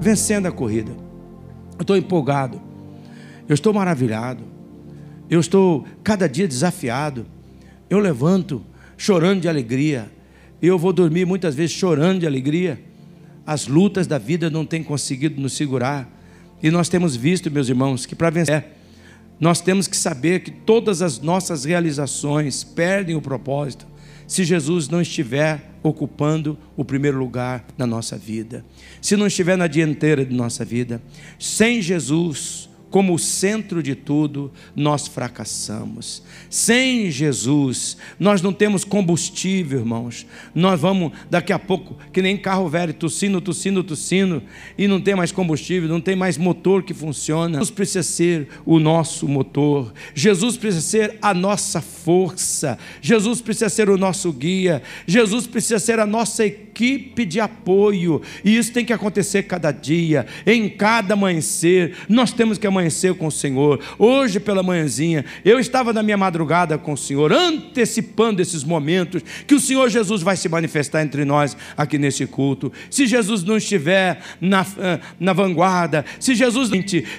Vencendo a corrida. Eu estou empolgado. Eu estou maravilhado. Eu estou cada dia desafiado. Eu levanto chorando de alegria. Eu vou dormir muitas vezes chorando de alegria. As lutas da vida não têm conseguido nos segurar. E nós temos visto, meus irmãos, que para vencer, nós temos que saber que todas as nossas realizações perdem o propósito se Jesus não estiver ocupando o primeiro lugar na nossa vida, se não estiver na dianteira de nossa vida. Sem Jesus, como o centro de tudo, nós fracassamos. Sem Jesus, nós não temos combustível, irmãos. Nós vamos, daqui a pouco, que nem carro velho, tossindo, tossindo, tossindo, e não tem mais combustível, não tem mais motor que funciona. Jesus precisa ser o nosso motor. Jesus precisa ser a nossa força. Jesus precisa ser o nosso guia. Jesus precisa ser a nossa equipe de apoio. E isso tem que acontecer cada dia, em cada amanhecer. Nós temos que amanhecer amanheceu com o Senhor. Hoje pela manhãzinha, eu estava na minha madrugada com o Senhor, antecipando esses momentos que o Senhor Jesus vai se manifestar entre nós aqui nesse culto. Se Jesus não estiver na, eh, na vanguarda, se Jesus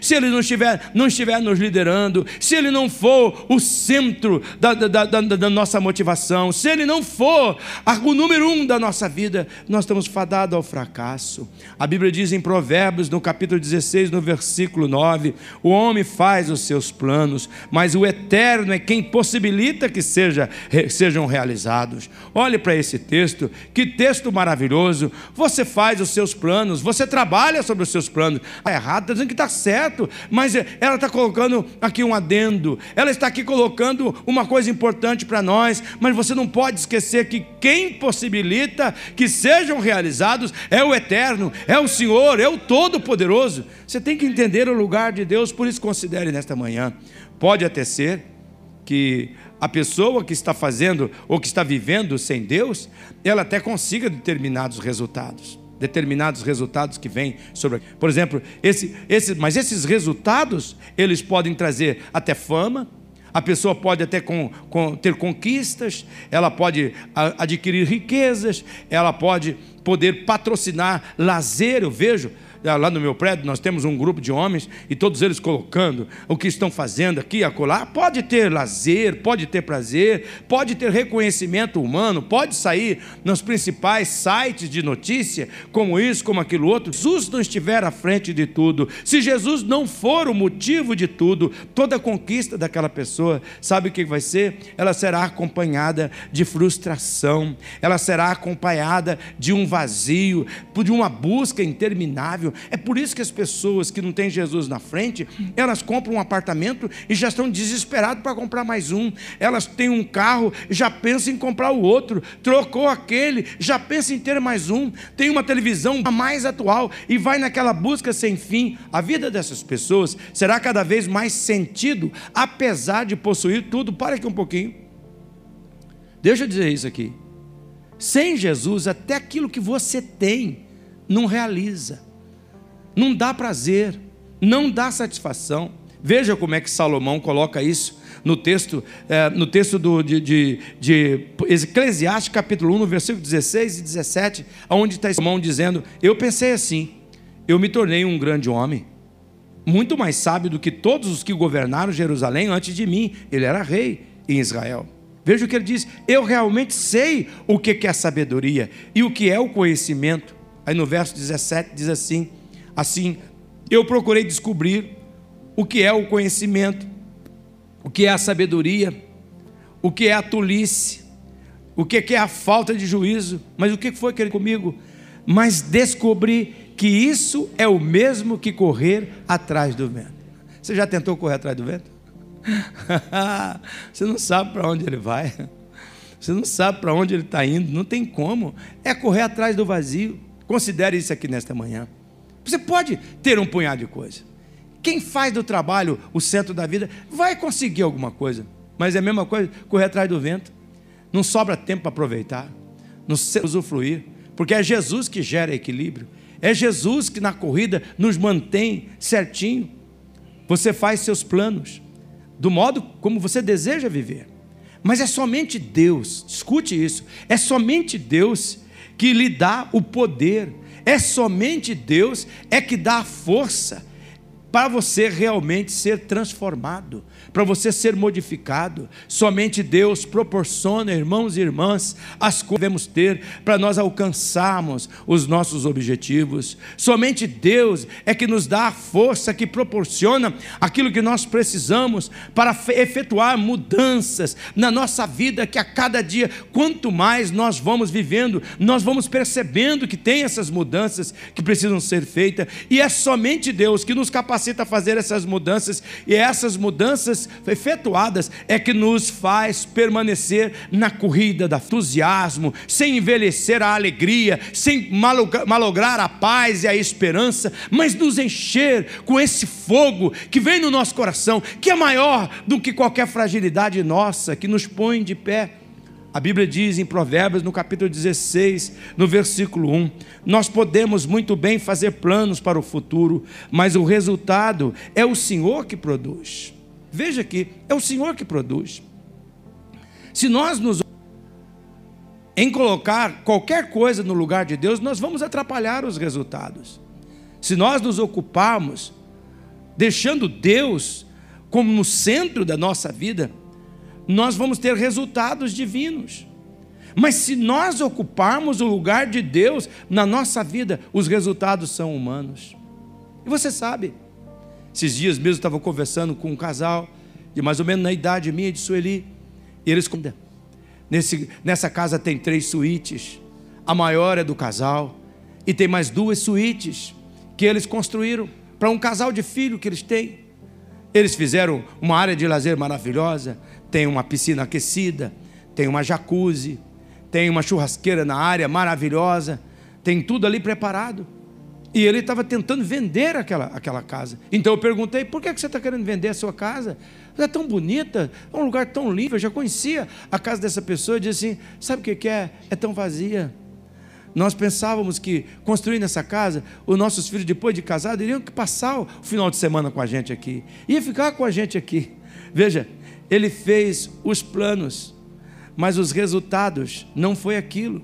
se ele não estiver, não estiver nos liderando, se ele não for o centro da, da, da, da nossa motivação, se ele não for o número um da nossa vida, nós estamos fadados ao fracasso. A Bíblia diz em Provérbios, no capítulo 16, no versículo 9: o homem faz os seus planos, mas o eterno é quem possibilita que seja, sejam realizados. Olhe para esse texto, que texto maravilhoso. Você faz os seus planos, você trabalha sobre os seus planos. Está errado, está dizendo que está certo, mas ela está colocando aqui um adendo, ela está aqui colocando uma coisa importante para nós, mas você não pode esquecer que quem possibilita que sejam realizados é o eterno, é o Senhor, é o Todo-Poderoso. Você tem que entender o lugar de Deus, por isso considere nesta manhã. Pode até ser que a pessoa que está fazendo ou que está vivendo sem Deus, ela até consiga determinados resultados. Determinados resultados que vêm sobre. Por exemplo, esse, esse, mas esses resultados, eles podem trazer até fama, a pessoa pode até com, com, ter conquistas, ela pode adquirir riquezas, ela pode poder patrocinar lazer. Eu vejo lá no meu prédio, nós temos um grupo de homens e todos eles colocando o que estão fazendo aqui e acolá. Pode ter lazer, pode ter prazer, pode ter reconhecimento humano, pode sair nos principais sites de notícia, como isso, como aquilo outro. Jesus não estiver à frente de tudo, se Jesus não for o motivo de tudo, toda a conquista daquela pessoa, sabe o que vai ser? Ela será acompanhada de frustração, ela será acompanhada de um vazio, de uma busca interminável é por isso que as pessoas que não têm Jesus na frente, elas compram um apartamento e já estão desesperadas para comprar mais um. Elas têm um carro já pensam em comprar o outro. Trocou aquele, já pensa em ter mais um. Tem uma televisão mais atual e vai naquela busca sem fim. A vida dessas pessoas será cada vez mais sentido, apesar de possuir tudo. Para aqui um pouquinho. Deixa eu dizer isso aqui. Sem Jesus, até aquilo que você tem não realiza não dá prazer, não dá satisfação. Veja como é que Salomão coloca isso no texto, é, no texto do, de, de, de Eclesiastes, capítulo 1, no versículo 16 e 17, onde está Salomão dizendo: Eu pensei assim, eu me tornei um grande homem, muito mais sábio do que todos os que governaram Jerusalém antes de mim. Ele era rei em Israel. Veja o que ele diz: Eu realmente sei o que é sabedoria e o que é o conhecimento. Aí no verso 17 diz assim: Assim, eu procurei descobrir o que é o conhecimento, o que é a sabedoria, o que é a tolice, o que é a falta de juízo. Mas o que foi que ele comigo? Mas descobri que isso é o mesmo que correr atrás do vento. Você já tentou correr atrás do vento? Você não sabe para onde ele vai. Você não sabe para onde ele está indo. Não tem como. É correr atrás do vazio. Considere isso aqui nesta manhã. Você pode ter um punhado de coisa. Quem faz do trabalho o centro da vida vai conseguir alguma coisa, mas é a mesma coisa correr atrás do vento. Não sobra tempo para aproveitar, não usufruir, porque é Jesus que gera equilíbrio, é Jesus que na corrida nos mantém certinho. Você faz seus planos do modo como você deseja viver, Mas é somente Deus, escute isso, é somente Deus que lhe dá o poder, é somente Deus é que dá a força para você realmente ser transformado para você ser modificado. Somente Deus proporciona, irmãos e irmãs, as coisas que devemos ter para nós alcançarmos os nossos objetivos. Somente Deus é que nos dá a força que proporciona aquilo que nós precisamos para efetuar mudanças na nossa vida, que a cada dia, quanto mais nós vamos vivendo, nós vamos percebendo que tem essas mudanças que precisam ser feitas, e é somente Deus que nos capacita a fazer essas mudanças, e essas mudanças efetuadas é que nos faz permanecer na corrida do entusiasmo, sem envelhecer a alegria, sem malograr a paz e a esperança, mas nos encher com esse fogo que vem no nosso coração, que é maior do que qualquer fragilidade nossa, que nos põe de pé. A Bíblia diz em Provérbios, no capítulo 16, no versículo 1: Nós podemos muito bem fazer planos para o futuro, mas o resultado é o Senhor que produz. Veja aqui, é o Senhor que produz. Se nós nos em colocar qualquer coisa no lugar de Deus, nós vamos atrapalhar os resultados. Se nós nos ocuparmos deixando Deus como no centro da nossa vida, nós vamos ter resultados divinos. Mas se nós ocuparmos o lugar de Deus na nossa vida, os resultados são humanos. E você sabe, esses dias mesmo estava conversando com um casal, de mais ou menos na idade minha de Sueli, e eles nesse, nessa casa tem três suítes, a maior é do casal, e tem mais duas suítes que eles construíram para um casal de filho que eles têm. Eles fizeram uma área de lazer maravilhosa, tem uma piscina aquecida, tem uma jacuzzi, tem uma churrasqueira na área maravilhosa, tem tudo ali preparado. E ele estava tentando vender aquela, aquela casa. Então eu perguntei: por que você está querendo vender a sua casa? Ela é tão bonita, é um lugar tão limpo. Eu já conhecia a casa dessa pessoa e disse assim: sabe o que é? É tão vazia. Nós pensávamos que construindo essa casa, os nossos filhos, depois de casados, iriam passar o final de semana com a gente aqui, ia ficar com a gente aqui. Veja, ele fez os planos, mas os resultados não foi aquilo.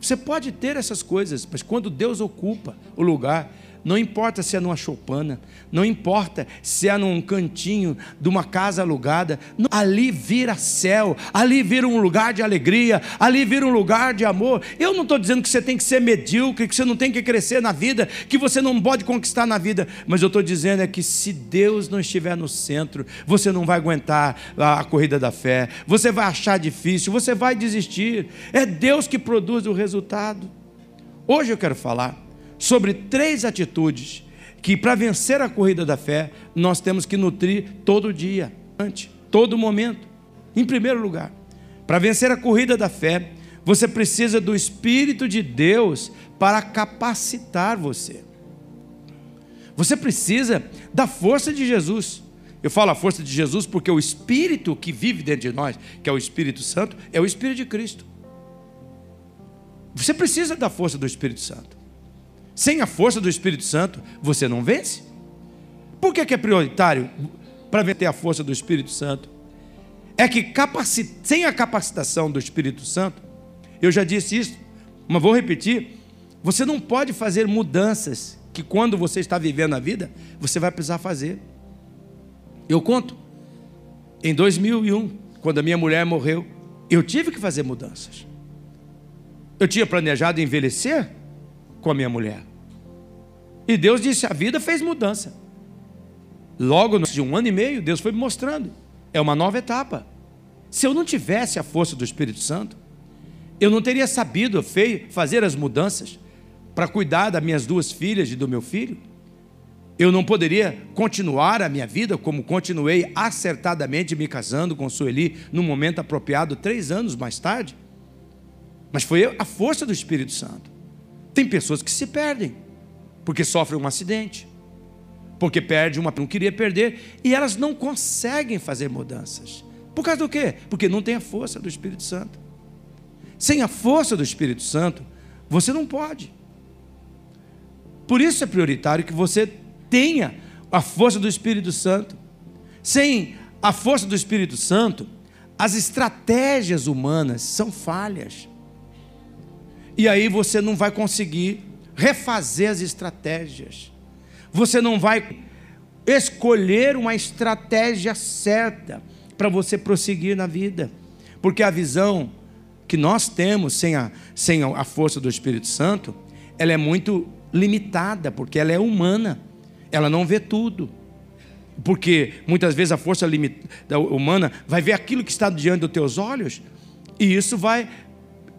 Você pode ter essas coisas, mas quando Deus ocupa o lugar, não importa se é numa choupana, não importa se é num cantinho de uma casa alugada, ali vira céu, ali vira um lugar de alegria, ali vira um lugar de amor. Eu não estou dizendo que você tem que ser medíocre, que você não tem que crescer na vida, que você não pode conquistar na vida, mas eu estou dizendo é que se Deus não estiver no centro, você não vai aguentar a corrida da fé, você vai achar difícil, você vai desistir. É Deus que produz o resultado. Hoje eu quero falar sobre três atitudes que, para vencer a corrida da fé, nós temos que nutrir todo dia, todo momento. Em primeiro lugar, para vencer a corrida da fé, você precisa do Espírito de Deus para capacitar você. Você precisa da força de Jesus. Eu falo a força de Jesus porque o Espírito que vive dentro de nós, que é o Espírito Santo, é o Espírito de Cristo. Você precisa da força do Espírito Santo. Sem a força do Espírito Santo, você não vence. Por que, é prioritário para vencer a força do Espírito Santo? É que sem a capacitação do Espírito Santo, eu já disse isso, mas vou repetir: você não pode fazer mudanças que quando você está vivendo a vida, você vai precisar fazer. Eu conto, em 2001, quando a minha mulher morreu, eu tive que fazer mudanças. Eu tinha planejado envelhecer com a minha mulher. E Deus disse: a vida fez mudança. Logo, de um ano e meio, Deus foi me mostrando. É uma nova etapa. Se eu não tivesse a força do Espírito Santo, eu não teria sabido fazer as mudanças para cuidar das minhas duas filhas e do meu filho. Eu não poderia continuar a minha vida como continuei acertadamente me casando com Sueli no momento apropriado, três anos mais tarde. Mas foi a força do Espírito Santo. Tem pessoas que se perdem, porque sofrem um acidente, porque perde uma não queria perder, e elas não conseguem fazer mudanças. Por causa do quê? Porque não tem a força do Espírito Santo. Sem a força do Espírito Santo, você não pode. Por isso é prioritário que você tenha a força do Espírito Santo. Sem a força do Espírito Santo, as estratégias humanas são falhas. E aí você não vai conseguir refazer as estratégias. Você não vai escolher uma estratégia certa para você prosseguir na vida. Porque a visão que nós temos sem a, sem a força do Espírito Santo, ela é muito limitada, porque ela é humana. Ela não vê tudo. Porque muitas vezes a força humana vai ver aquilo que está diante dos teus olhos, e isso vai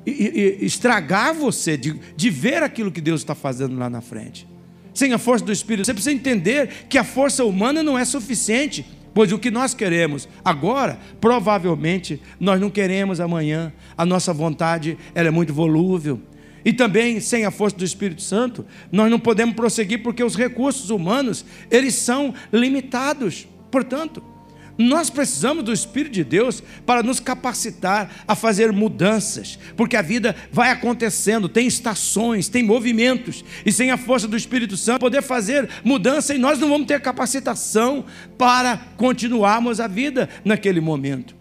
estragar você de, de ver aquilo que Deus está fazendo lá na frente. Sem a força do Espírito, você precisa entender que a força humana não é suficiente, pois o que nós queremos agora, provavelmente nós não queremos amanhã. A nossa vontade ela é muito volúvel. E também, sem a força do Espírito Santo, nós não podemos prosseguir porque os recursos humanos, eles são limitados. Portanto, nós precisamos do Espírito de Deus para nos capacitar a fazer mudanças, porque a vida vai acontecendo, tem estações, tem movimentos, e sem a força do Espírito Santo poder fazer mudança, e nós não vamos ter capacitação para continuarmos a vida naquele momento.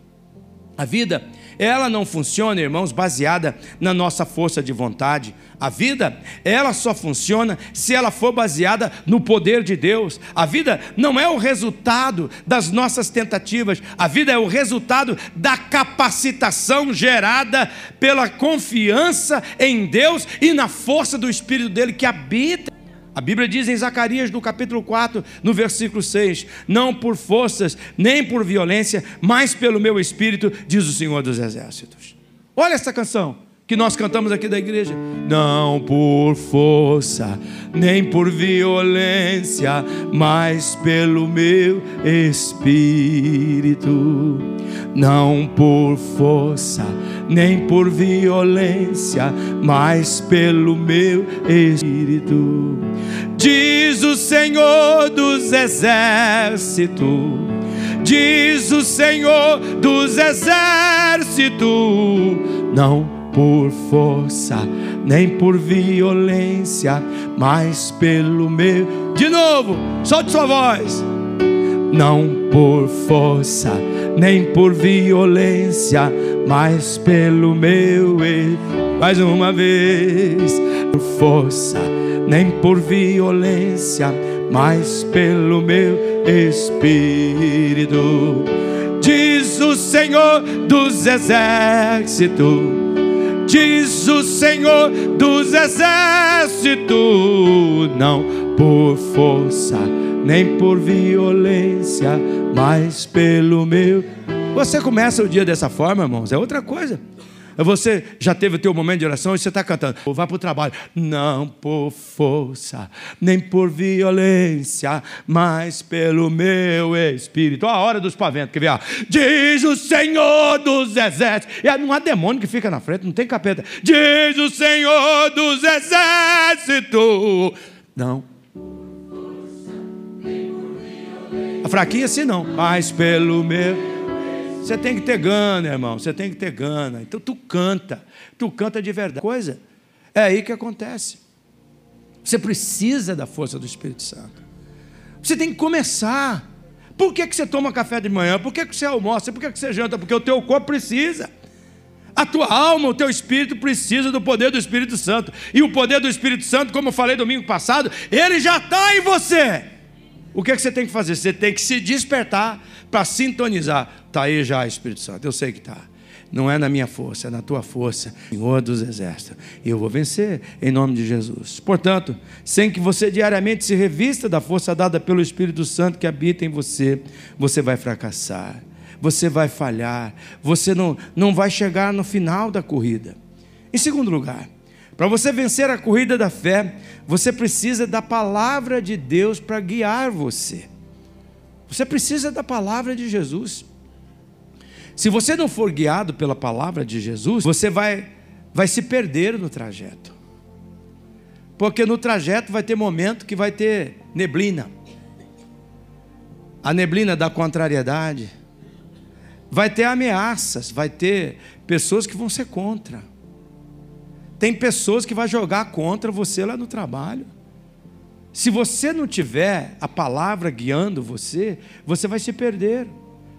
A vida ela não funciona, irmãos, baseada na nossa força de vontade. A vida, ela só funciona se ela for baseada no poder de Deus. A vida não é o resultado das nossas tentativas, a vida é o resultado da capacitação gerada pela confiança em Deus e na força do Espírito dele que habita a Bíblia diz em Zacarias, no capítulo 4, no versículo 6: Não por forças, nem por violência, mas pelo meu espírito, diz o Senhor dos Exércitos. Olha essa canção que nós cantamos aqui da igreja. Não por força, nem por violência, mas pelo meu espírito. Não por força, nem por violência, mas pelo meu espírito. Diz o Senhor dos exércitos. Diz o Senhor dos exércitos. Não por força, nem por violência, mas pelo meu. De novo, solte sua voz. Não por força, nem por violência, mas pelo meu. Mais uma vez, por força, nem por violência, mas pelo meu espírito. Diz o Senhor dos exércitos diz o Senhor dos exércitos, não por força, nem por violência, mas pelo meu. Você começa o dia dessa forma, irmãos, é outra coisa. Você já teve o teu momento de oração e você está cantando, vá para o trabalho. Não por força, nem por violência, mas pelo meu espírito. A hora dos paventos, quer ver? Ah, diz o Senhor dos exércitos. E não há demônio que fica na frente, não tem capeta. Diz o Senhor dos exércitos. Não. A fraquinha assim não, mas pelo meu você tem que ter gana, irmão. Você tem que ter gana. Então tu canta. Tu canta de verdade. Coisa. É aí que acontece. Você precisa da força do Espírito Santo. Você tem que começar. Por que, que você toma café de manhã? Por que, que você almoça? Por que, que você janta? Porque o teu corpo precisa. A tua alma, o teu espírito precisa do poder do Espírito Santo. E o poder do Espírito Santo, como eu falei domingo passado, ele já está em você. O que, que você tem que fazer? Você tem que se despertar para sintonizar. Está aí já, Espírito Santo, eu sei que está. Não é na minha força, é na tua força, Senhor dos Exércitos. E eu vou vencer em nome de Jesus. Portanto, sem que você diariamente se revista da força dada pelo Espírito Santo que habita em você, você vai fracassar, você vai falhar, você não, não vai chegar no final da corrida. Em segundo lugar, para você vencer a corrida da fé, você precisa da palavra de Deus para guiar você. Você precisa da palavra de Jesus. Se você não for guiado pela palavra de Jesus, você vai, vai se perder no trajeto. Porque no trajeto vai ter momento que vai ter neblina. A neblina da contrariedade. Vai ter ameaças, vai ter pessoas que vão ser contra. Tem pessoas que vão jogar contra você lá no trabalho. Se você não tiver a palavra guiando você, você vai se perder.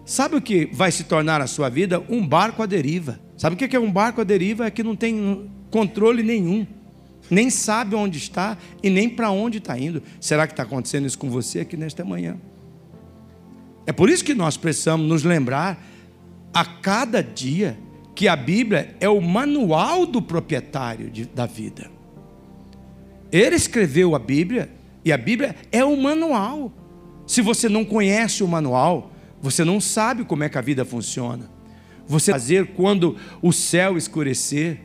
Sabe o que vai se tornar a sua vida? Um barco à deriva. Sabe o que é um barco à deriva? É que não tem controle nenhum, nem sabe onde está e nem para onde está indo. Será que está acontecendo isso com você aqui nesta manhã? É por isso que nós precisamos nos lembrar a cada dia que a Bíblia é o manual do proprietário de, da vida. Ele escreveu a Bíblia e a Bíblia é o manual. Se você não conhece o manual, você não sabe como é que a vida funciona. Você fazer quando o céu escurecer,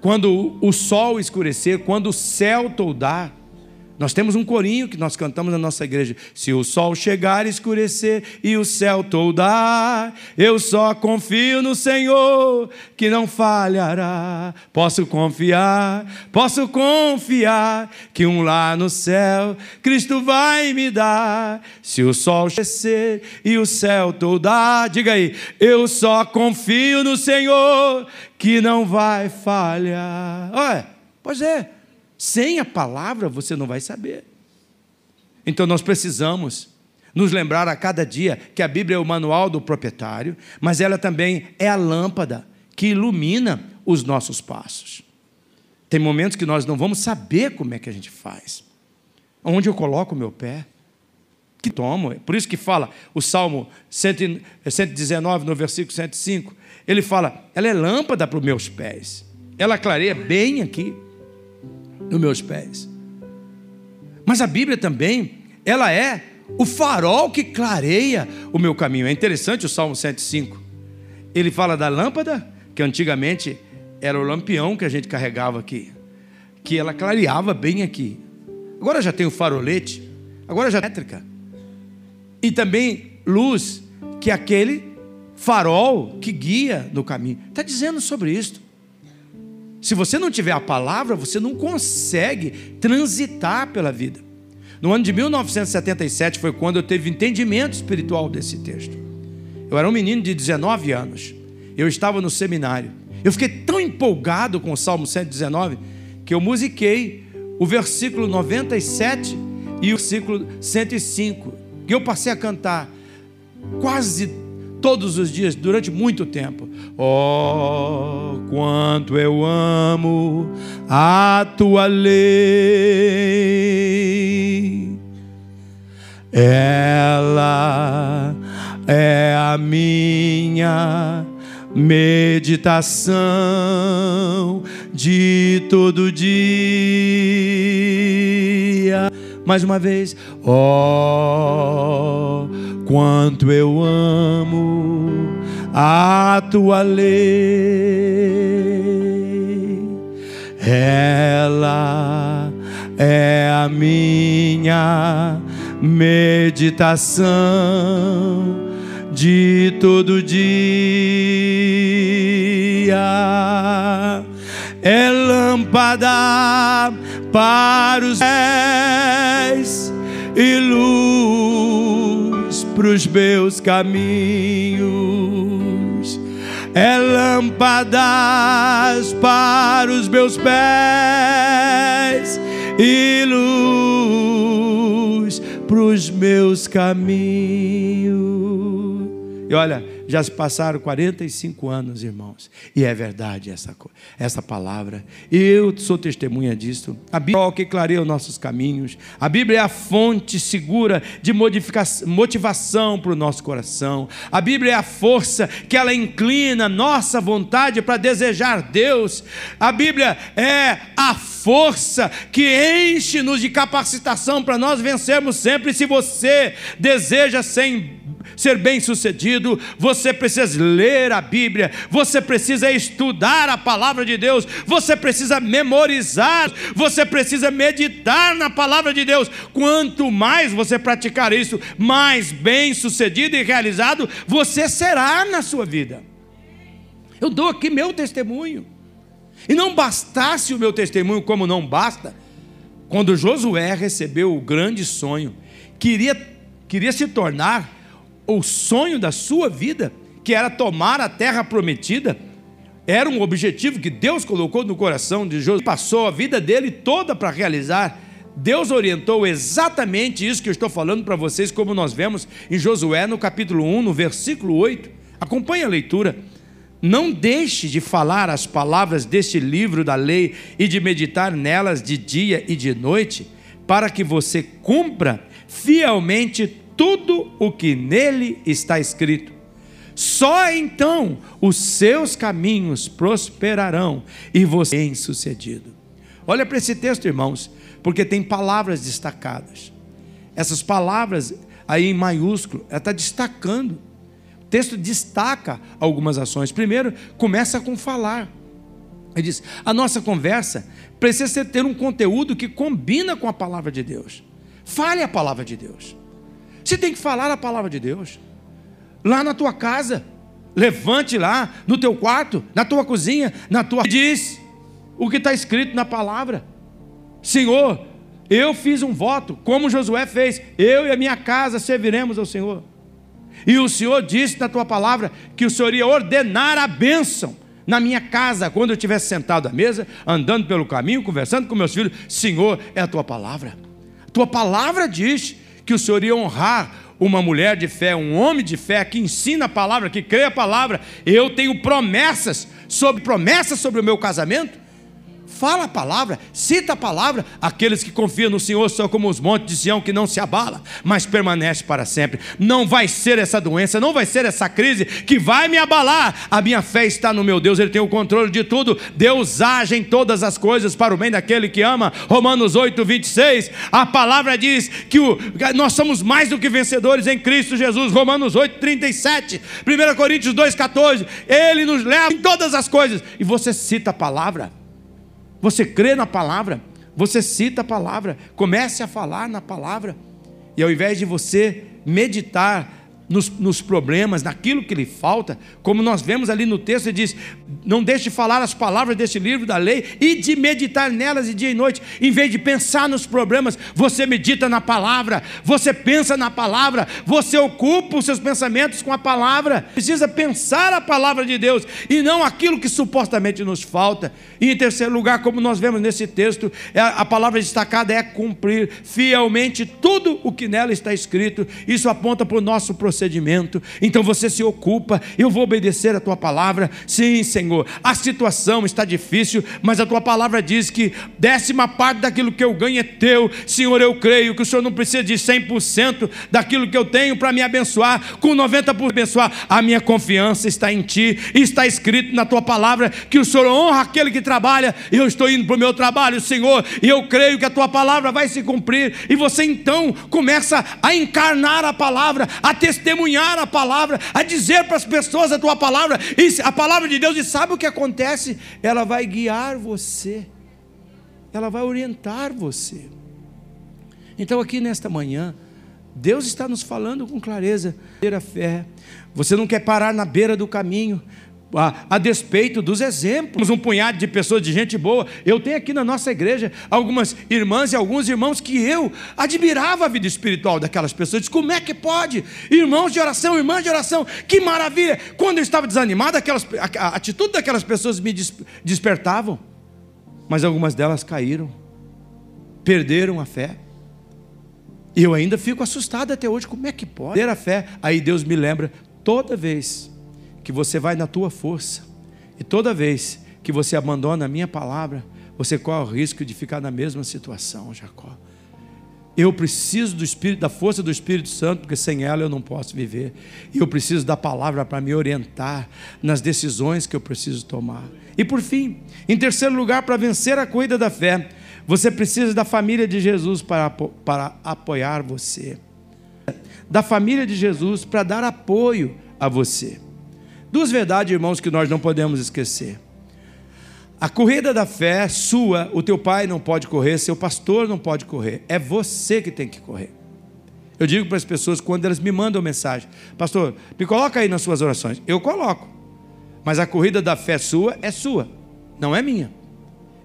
quando o sol escurecer, quando o céu toldar. Nós temos um corinho que nós cantamos na nossa igreja. Se o sol chegar e escurecer e o céu toldar, eu só confio no Senhor que não falhará. Posso confiar, posso confiar que um lá no céu Cristo vai me dar. Se o sol escurecer e o céu toldar, diga aí, eu só confio no Senhor que não vai falhar. Olha, pois é. Sem a palavra você não vai saber. Então nós precisamos nos lembrar a cada dia que a Bíblia é o manual do proprietário, mas ela também é a lâmpada que ilumina os nossos passos. Tem momentos que nós não vamos saber como é que a gente faz. Onde eu coloco o meu pé? Que tomo? Por isso que fala o Salmo 119, no versículo 105, ele fala: ela é lâmpada para os meus pés. Ela clareia bem aqui nos meus pés. Mas a Bíblia também, ela é o farol que clareia o meu caminho. É interessante o Salmo 105. Ele fala da lâmpada, que antigamente era o lampião que a gente carregava aqui, que ela clareava bem aqui. Agora já tem o farolete, agora já é elétrica. E também luz, que é aquele farol que guia no caminho. Está dizendo sobre isso. Se você não tiver a palavra, você não consegue transitar pela vida. No ano de 1977 foi quando eu teve entendimento espiritual desse texto. Eu era um menino de 19 anos. Eu estava no seminário. Eu fiquei tão empolgado com o Salmo 119 que eu musiquei o versículo 97 e o versículo 105. E eu passei a cantar quase todos os dias, durante muito tempo. Oh, quanto eu amo a tua lei. Ela é a minha meditação de todo dia. Mais uma vez, oh, quanto eu amo a tua lei. Ela é a minha meditação de todo dia. É lâmpada para os pés e luz para os meus caminhos, é lâmpadas para os meus pés e luz para os meus caminhos. E olha, já se passaram 45 anos, irmãos, e é verdade essa, essa palavra. Eu sou testemunha disso. A Bíblia é o que clareia os nossos caminhos. A Bíblia é a fonte segura de motivação para o nosso coração. A Bíblia é a força que ela inclina nossa vontade para desejar Deus. A Bíblia é a força que enche-nos de capacitação para nós vencermos sempre. Se você deseja sem ser bem-sucedido, você precisa ler a Bíblia, você precisa estudar a palavra de Deus, você precisa memorizar, você precisa meditar na palavra de Deus. Quanto mais você praticar isso, mais bem-sucedido e realizado você será na sua vida. Eu dou aqui meu testemunho. E não bastasse o meu testemunho, como não basta, quando Josué recebeu o grande sonho, queria, queria se tornar o sonho da sua vida, que era tomar a terra prometida, era um objetivo que Deus colocou no coração de Josué, passou a vida dele toda para realizar Deus orientou exatamente isso que eu estou falando para vocês, como nós vemos em Josué no capítulo 1, no versículo 8. Acompanhe a leitura. Não deixe de falar as palavras deste livro da lei e de meditar nelas de dia e de noite, para que você cumpra fielmente tudo o que nele está escrito. Só então os seus caminhos prosperarão e você bem sucedido. Olha para esse texto, irmãos, porque tem palavras destacadas. Essas palavras aí em maiúsculo, ela está destacando. O texto destaca algumas ações. Primeiro, começa com falar. Ele diz: a nossa conversa precisa ter um conteúdo que combina com a palavra de Deus. Fale a palavra de Deus. Você tem que falar a palavra de Deus. Lá na tua casa, levante lá, no teu quarto, na tua cozinha, na tua. Diz o que está escrito na palavra. Senhor, eu fiz um voto, como Josué fez, eu e a minha casa serviremos ao Senhor. E o Senhor disse na tua palavra que o Senhor ia ordenar a bênção na minha casa, quando eu estivesse sentado à mesa, andando pelo caminho, conversando com meus filhos. Senhor, é a tua palavra. Tua palavra diz que o Senhor ia honrar uma mulher de fé, um homem de fé que ensina a palavra, que crê a palavra. Eu tenho promessas sobre promessas sobre o meu casamento. Fala a palavra, cita a palavra. Aqueles que confiam no Senhor são como os montes de Sião que não se abala, mas permanece para sempre. Não vai ser essa doença, não vai ser essa crise que vai me abalar. A minha fé está no meu Deus, Ele tem o controle de tudo. Deus age em todas as coisas para o bem daquele que ama. Romanos 8, 26. A palavra diz que o, nós somos mais do que vencedores em Cristo Jesus. Romanos 8, 37. 1 Coríntios 2, 14. Ele nos leva em todas as coisas. E você cita a palavra. Você crê na palavra, você cita a palavra, comece a falar na palavra, e ao invés de você meditar nos, nos, problemas, naquilo que lhe falta, como nós vemos ali no texto, ele diz: não deixe de falar as palavras deste livro da lei e de meditar nelas de dia e noite, em vez de pensar nos problemas, você medita na palavra, você pensa na palavra, você ocupa os seus pensamentos com a palavra, precisa pensar a palavra de Deus e não aquilo que supostamente nos falta. E em terceiro lugar, como nós vemos nesse texto, é a palavra destacada é cumprir fielmente tudo o que nela está escrito, isso aponta para o nosso processo procedimento, então você se ocupa, eu vou obedecer a tua palavra. Sim, Senhor, a situação está difícil, mas a tua palavra diz que décima parte daquilo que eu ganho é teu. Senhor, eu creio que o Senhor não precisa de 100% daquilo que eu tenho para me abençoar, com 90% para abençoar. A minha confiança está em ti, está escrito na tua palavra que o Senhor honra aquele que trabalha. Eu estou indo para o meu trabalho, Senhor, e eu creio que a tua palavra vai se cumprir. E você então começa a encarnar a palavra, a testemunhar testemunhar a palavra, a dizer para as pessoas a tua palavra, e a palavra de Deus, e sabe o que acontece? Ela vai guiar você, ela vai orientar você. Então, aqui nesta manhã, Deus está nos falando com clareza, ter a fé. Você não quer parar na beira do caminho, a, a, despeito dos exemplos, um punhado de pessoas, de gente boa. Eu tenho aqui na nossa igreja algumas irmãs e alguns irmãos que eu admirava a vida espiritual daquelas pessoas. Diz, como é que pode? Irmãos de oração, irmãs de oração, que maravilha! Quando eu estava desanimado, aquelas, a, a atitude daquelas pessoas me des, despertavam, mas algumas delas caíram, perderam a fé. E eu ainda fico assustado até hoje, como é que pode? Ter a fé, aí Deus me lembra toda vez que você vai na tua força. E toda vez que você abandona a minha palavra, você corre o risco de ficar na mesma situação, Jacó. Eu preciso do Espírito, da força do Espírito Santo, porque sem ela eu não posso viver. E eu preciso da palavra para me orientar nas decisões que eu preciso tomar. E por fim, em terceiro lugar, para vencer a corrida da fé, você precisa da família de Jesus para, para apoiar você. Da família de Jesus para dar apoio a você. Duas verdades, irmãos, que nós não podemos esquecer. A corrida da fé sua, o teu pai não pode correr, seu pastor não pode correr, é você que tem que correr. Eu digo para as pessoas quando elas me mandam mensagem, pastor, me coloca aí nas suas orações. Eu coloco, mas a corrida da fé sua é sua, não é minha.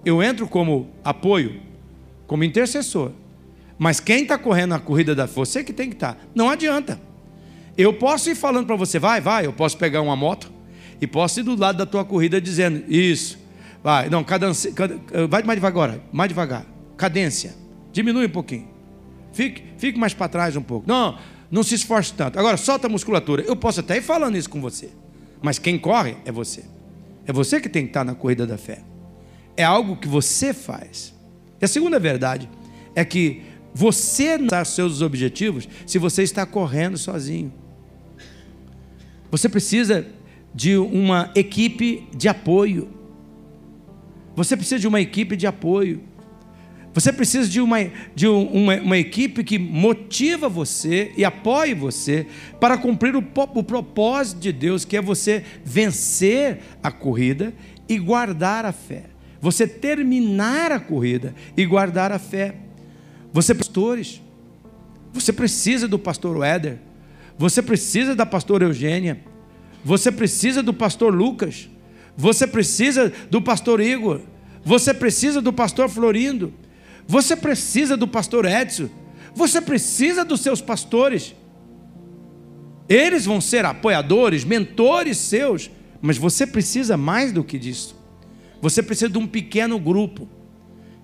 Eu entro como apoio, como intercessor, mas quem está correndo a corrida da fé, você que tem que estar. Tá. Não adianta. Eu posso ir falando para você, vai, vai, eu posso pegar uma moto e posso ir do lado da tua corrida dizendo, isso, vai, não, cadência, vai mais devagar, mais devagar, cadência, Diminui um pouquinho. Fique, fique mais para trás um pouco. Não, não se esforce tanto. Agora, solta a musculatura. Eu posso até ir falando isso com você. Mas quem corre é você. É você que tem que estar na corrida da fé. É algo que você faz. E a segunda verdade é que você não seus objetivos se você está correndo sozinho. Você precisa de uma equipe de apoio. Você precisa de uma equipe de apoio. Você precisa de, uma, de uma, uma, equipe que motiva você e apoie você para cumprir o, o propósito de Deus, que é você vencer a corrida e guardar a fé. Você terminar a corrida e guardar a fé. Você, pastores, você precisa do pastor Éder, você precisa da pastora Eugênia, você precisa do pastor Lucas, você precisa do pastor Igor, você precisa do pastor Florindo, você precisa do pastor Edson, você precisa dos seus pastores. Eles vão ser apoiadores, mentores seus, mas você precisa mais do que disso. Você precisa de um pequeno grupo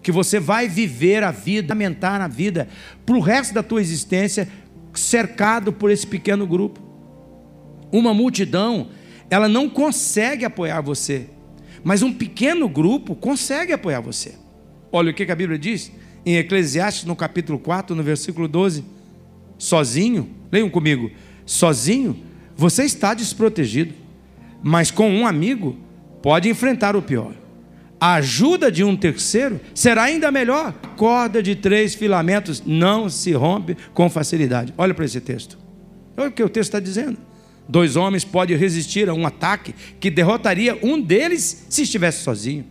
que você vai viver a vida, lamentar a vida para o resto da tua existência, cercado por esse pequeno grupo. Uma multidão, ela não consegue apoiar você, mas um pequeno grupo consegue apoiar você. Olha o que a Bíblia diz em Eclesiastes, no capítulo 4, no versículo 12. Sozinho, leiam comigo, sozinho você está desprotegido, mas com um amigo pode enfrentar o pior. A ajuda de um terceiro será ainda melhor. Corda de três filamentos não se rompe com facilidade. Olha para esse texto. Olha o que o texto está dizendo. Dois homens podem resistir a um ataque que derrotaria um deles se estivesse sozinho.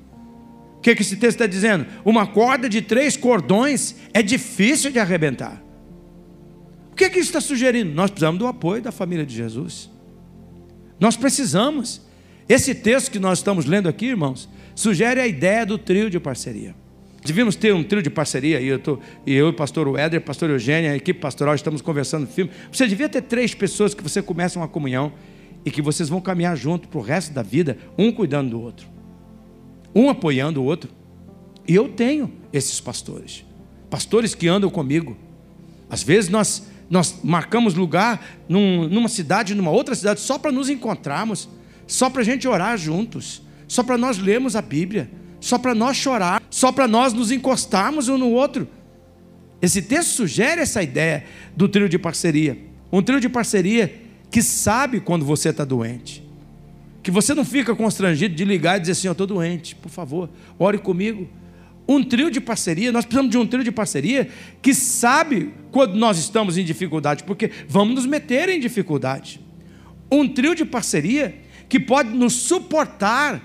O que, que esse texto está dizendo? Uma corda de três cordões é difícil de arrebentar. O que, que isso está sugerindo? Nós precisamos do apoio da família de Jesus. Nós precisamos. Esse texto que nós estamos lendo aqui, irmãos, sugere a ideia do trio de parceria. Devíamos ter um trio de parceria, e eu, tô, e eu, o pastor Éder, pastor Eugênia, a equipe pastoral, estamos conversando no filme. Você devia ter três pessoas que você começa uma comunhão e que vocês vão caminhar junto para o resto da vida, um cuidando do outro, um apoiando o outro. E eu tenho esses pastores, pastores que andam comigo. Às vezes nós, nós marcamos lugar num, numa cidade, numa outra cidade, só para nos encontrarmos, só para a gente orar juntos só para nós lermos a Bíblia, só para nós chorar, só para nós nos encostarmos um no outro. Esse texto sugere essa ideia do trio de parceria. Um trio de parceria que sabe quando você está doente. Que você não fica constrangido de ligar e dizer assim: Eu estou doente, por favor, ore comigo. Um trio de parceria, nós precisamos de um trio de parceria que sabe quando nós estamos em dificuldade, porque vamos nos meter em dificuldade. Um trio de parceria que pode nos suportar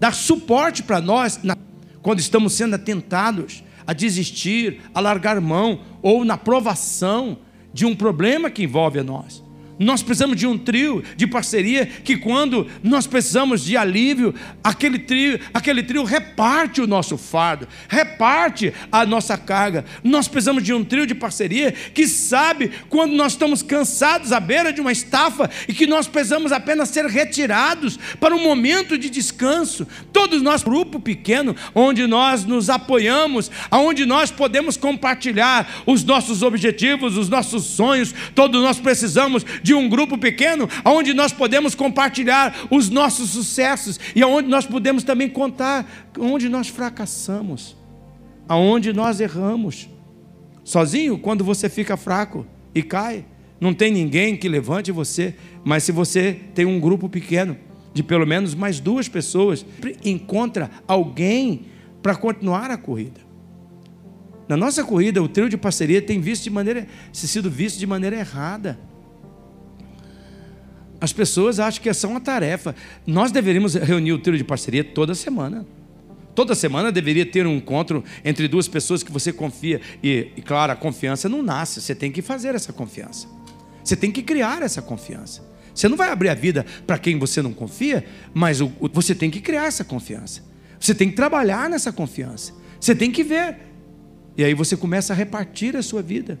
dar suporte para nós na, quando estamos sendo atentados a desistir, a largar mão ou na provação de um problema que envolve a nós. Nós precisamos de um trio de parceria que quando nós precisamos de alívio, aquele trio, aquele trio reparte o nosso fardo, reparte a nossa carga. Nós precisamos de um trio de parceria que sabe quando nós estamos cansados à beira de uma estafa e que nós precisamos apenas ser retirados para um momento de descanso. Todos nós grupo pequeno onde nós nos apoiamos, aonde nós podemos compartilhar os nossos objetivos, os nossos sonhos. Todos nós precisamos de um grupo pequeno, onde nós podemos compartilhar os nossos sucessos e onde nós podemos também contar onde nós fracassamos, aonde nós erramos. Sozinho, quando você fica fraco e cai, não tem ninguém que levante você, mas se você tem um grupo pequeno, de pelo menos mais duas pessoas, encontra alguém para continuar a corrida. Na nossa corrida, o trio de parceria tem visto de maneira, sido visto de maneira errada. As pessoas acham que é uma tarefa. Nós deveríamos reunir o trio de parceria toda semana. Toda semana deveria ter um encontro entre duas pessoas que você confia. E, e, claro, a confiança não nasce, você tem que fazer essa confiança. Você tem que criar essa confiança. Você não vai abrir a vida para quem você não confia, mas o, o, você tem que criar essa confiança. Você tem que trabalhar nessa confiança. Você tem que ver. E aí você começa a repartir a sua vida.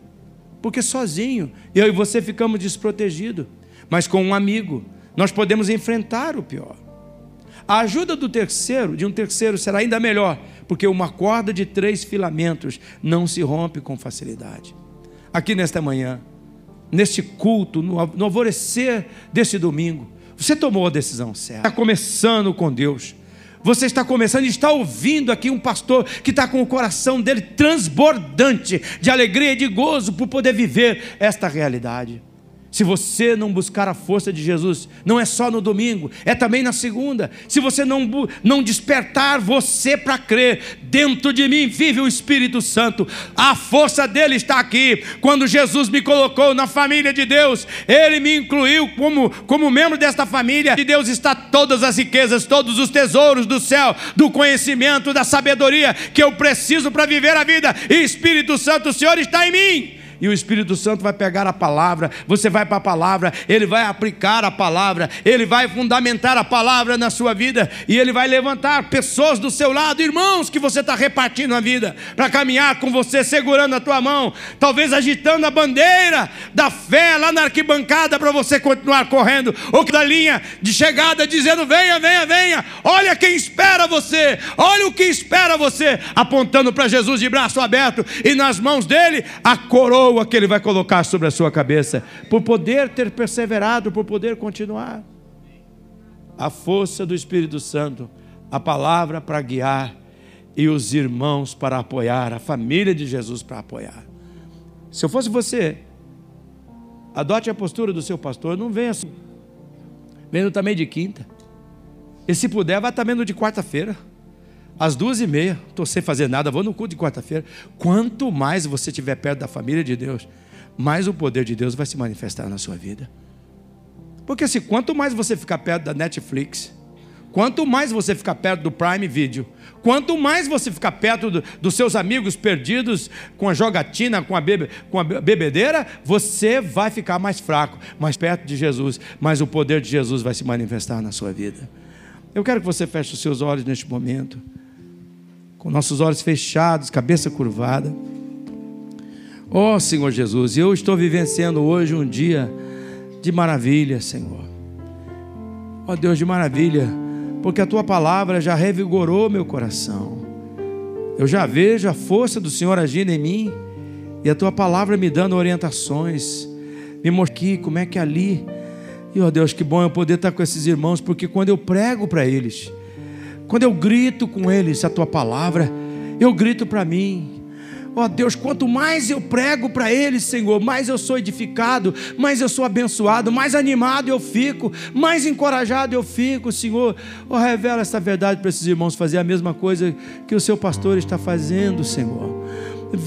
Porque sozinho, eu e você ficamos desprotegidos mas com um amigo, nós podemos enfrentar o pior. A ajuda do terceiro, de um terceiro, será ainda melhor, porque uma corda de três filamentos não se rompe com facilidade. Aqui nesta manhã, neste culto, no, alvorecer desse domingo, você tomou a decisão certa. Está começando com Deus. Você está começando e está ouvindo aqui um pastor que está com o coração dele transbordante de alegria e de gozo por poder viver esta realidade. Se você não buscar a força de Jesus, não é só no domingo, é também na segunda. Se você não, não despertar você para crer, dentro de mim vive o Espírito Santo, a força dele está aqui. Quando Jesus me colocou na família de Deus, ele me incluiu como, como membro desta família. De Deus está todas as riquezas, todos os tesouros do céu, do conhecimento, da sabedoria que eu preciso para viver a vida. E Espírito Santo, o Senhor está em mim e o Espírito Santo vai pegar a palavra, você vai para a palavra, ele vai aplicar a palavra, ele vai fundamentar a palavra na sua vida e ele vai levantar pessoas do seu lado, irmãos que você está repartindo a vida, para caminhar com você, segurando a tua mão, talvez agitando a bandeira da fé lá na arquibancada para você continuar correndo, ou que da linha de chegada dizendo: venha, venha, venha, olha quem espera você, olha o que espera você, apontando para Jesus de braço aberto e nas mãos dele a coroa coroa que Ele vai colocar sobre a sua cabeça, por poder ter perseverado, por poder continuar. A força do Espírito Santo, a palavra para guiar e os irmãos para apoiar, a família de Jesus para apoiar. Se eu fosse você, adote a postura do seu pastor, não venha assim. Venha também de quinta. E se puder, vá também no de quarta-feira às duas e meia, estou sem fazer nada, vou no culto de quarta-feira. Quanto mais você estiver perto da família de Deus, mais o poder de Deus vai se manifestar na sua vida. Porque se assim, quanto mais você ficar perto da Netflix, quanto mais você ficar perto do Prime Video, quanto mais você ficar perto do, dos seus amigos perdidos com a jogatina, com a, bebe, com a bebedeira, você vai ficar mais fraco, mais perto de Jesus, mas o poder de Jesus vai se manifestar na sua vida. Eu quero que você feche os seus olhos neste momento com nossos olhos fechados, cabeça curvada. Ó oh, Senhor Jesus, eu estou vivenciando hoje um dia de maravilha, Senhor. Ó oh, Deus de maravilha, porque a tua palavra já revigorou meu coração. Eu já vejo a força do Senhor agindo em mim e a tua palavra me dando orientações, me mostrando como é que ali. E ó oh, Deus, que bom eu poder estar com esses irmãos, porque quando eu prego para eles, quando eu grito com eles a tua palavra, eu grito para mim. Ó oh, Deus, quanto mais eu prego para eles, Senhor, mais eu sou edificado, mais eu sou abençoado, mais animado eu fico, mais encorajado eu fico, Senhor. Oh, revela essa verdade para esses irmãos fazer a mesma coisa que o seu pastor está fazendo, Senhor.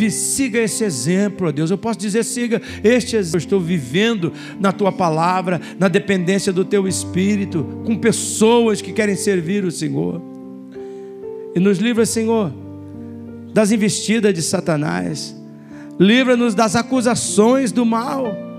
Siga esse exemplo, ó Deus. Eu posso dizer, siga este exemplo. Eu estou vivendo na tua palavra, na dependência do teu espírito, com pessoas que querem servir o Senhor. E nos livra, Senhor, das investidas de Satanás. Livra-nos das acusações do mal.